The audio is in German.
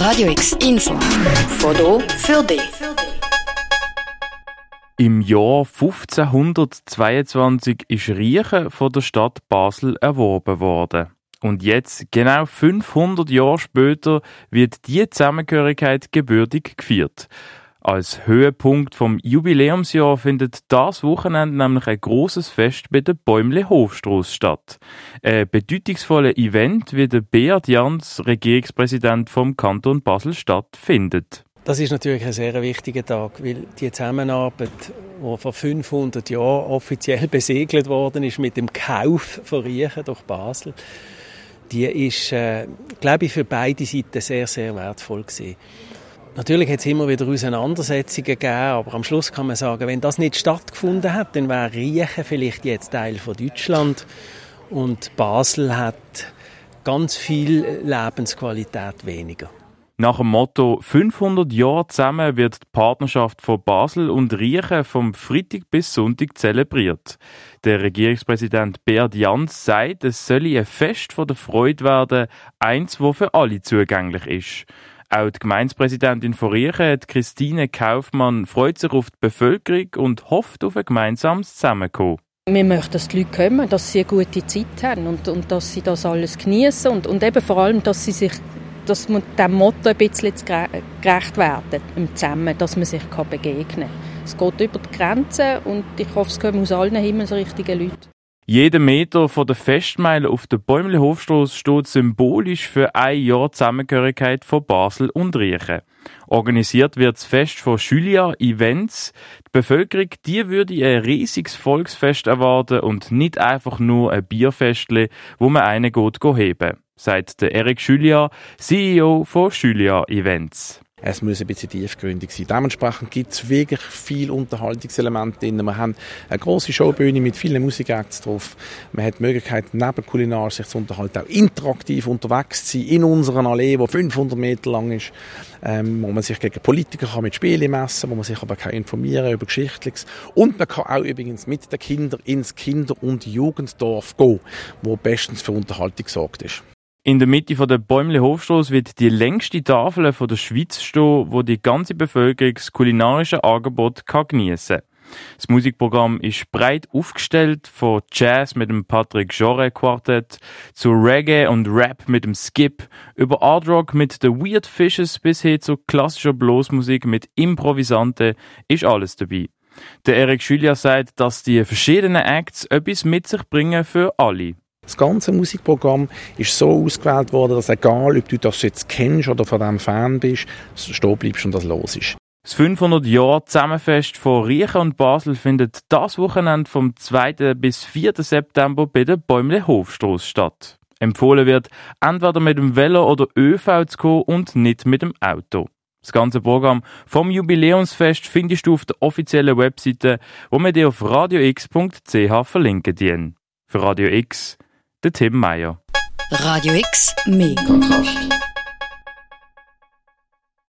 Radio X Info. Foto für dich. Im Jahr 1522 ist Riechen von der Stadt Basel erworben worden. Und jetzt, genau 500 Jahre später, wird die Zusammengehörigkeit gebürtig gefeiert. Als Höhepunkt vom Jubiläumsjahr findet das Wochenende nämlich ein großes Fest bei der Bäumle Hofstrasse statt. Ein bedeutungsvolles Event, wie der Beat Jans, Regierungspräsident vom Kanton Basel-Stadt, findet. Das ist natürlich ein sehr wichtiger Tag, weil die Zusammenarbeit, die vor 500 Jahren offiziell besegelt worden ist mit dem Kauf von Riechen durch Basel, die ist, äh, glaube ich, für beide Seiten sehr, sehr wertvoll gewesen. Natürlich hat es immer wieder Auseinandersetzungen gegeben, aber am Schluss kann man sagen, wenn das nicht stattgefunden hat, dann wäre Riechen vielleicht jetzt Teil von Deutschland und Basel hat ganz viel Lebensqualität weniger. Nach dem Motto 500 Jahre zusammen wird die Partnerschaft von Basel und Riechen vom Freitag bis Sonntag zelebriert. Der Regierungspräsident Beat Jans sagt, es solle ein Fest von der Freude werden, eins, wo für alle zugänglich ist. Auch die Gemeindepräsidentin von Riechen, Christine Kaufmann, freut sich auf die Bevölkerung und hofft auf ein gemeinsames Zusammenkommen. Wir möchten, dass die Leute kommen, dass sie eine gute Zeit haben und, und dass sie das alles genießen und, und eben vor allem, dass sie sich dass man dem Motto ein bisschen gerecht werden im Zusammen, dass man sich begegnen kann. Es geht über die Grenzen und ich hoffe, es kommen aus allen himmelsrichtigen Leuten. Jeder Meter von der Festmeile auf der Bäumle Hofstrasse steht symbolisch für ein Jahr Zusammengehörigkeit von Basel und Riechen. Organisiert wird das Fest von Julia Events. Die Bevölkerung, die würde ein riesiges Volksfest erwarten und nicht einfach nur ein Bierfestle, wo man einen geht heben, sagt der Eric Julia, CEO von Julia Events. Es muss ein bisschen tiefgründig sein. Dementsprechend gibt es wirklich viele Unterhaltungselemente drin. Wir haben eine große Showbühne mit vielen Musikacts drauf. Man hat die Möglichkeit, neben kulinarisch sich zu unterhalten, auch interaktiv unterwegs zu sein in unserer Allee, die 500 Meter lang ist, ähm, wo man sich gegen Politiker kann mit Spielen messen wo man sich aber kann informieren über Geschichtliches. Und man kann auch übrigens mit den Kindern ins Kinder- und Jugenddorf gehen, wo bestens für Unterhaltung gesorgt ist. In der Mitte von der Bäumle Hofstrasse wird die längste Tafel von der Schweiz stehen, wo die ganze Bevölkerung das kulinarische Angebot kann geniessen. Das Musikprogramm ist breit aufgestellt, von Jazz mit dem Patrick Jorre Quartett zu Reggae und Rap mit dem Skip, über Art Rock mit The Weird Fishes bis hin zu klassischer Bluesmusik mit Improvisanten ist alles dabei. Der Eric Julia sagt, dass die verschiedenen Acts etwas mit sich bringen für alle. Das ganze Musikprogramm ist so ausgewählt worden, dass egal, ob du das jetzt kennst oder von dem Fan bist, stehen bleibst und das los ist. Das 500 Jahr Zusammenfest von Riechen und Basel findet das Wochenende vom 2. bis 4. September bei der Bäumle Hofstrasse statt. Empfohlen wird, entweder mit dem Velo oder ÖV zu kommen und nicht mit dem Auto. Das ganze Programm vom Jubiläumsfest findest du auf der offiziellen Webseite, wo wir dir auf radiox.ch verlinken. Für Radio X der Tim Meyer. Radio X, mehr Kontrast.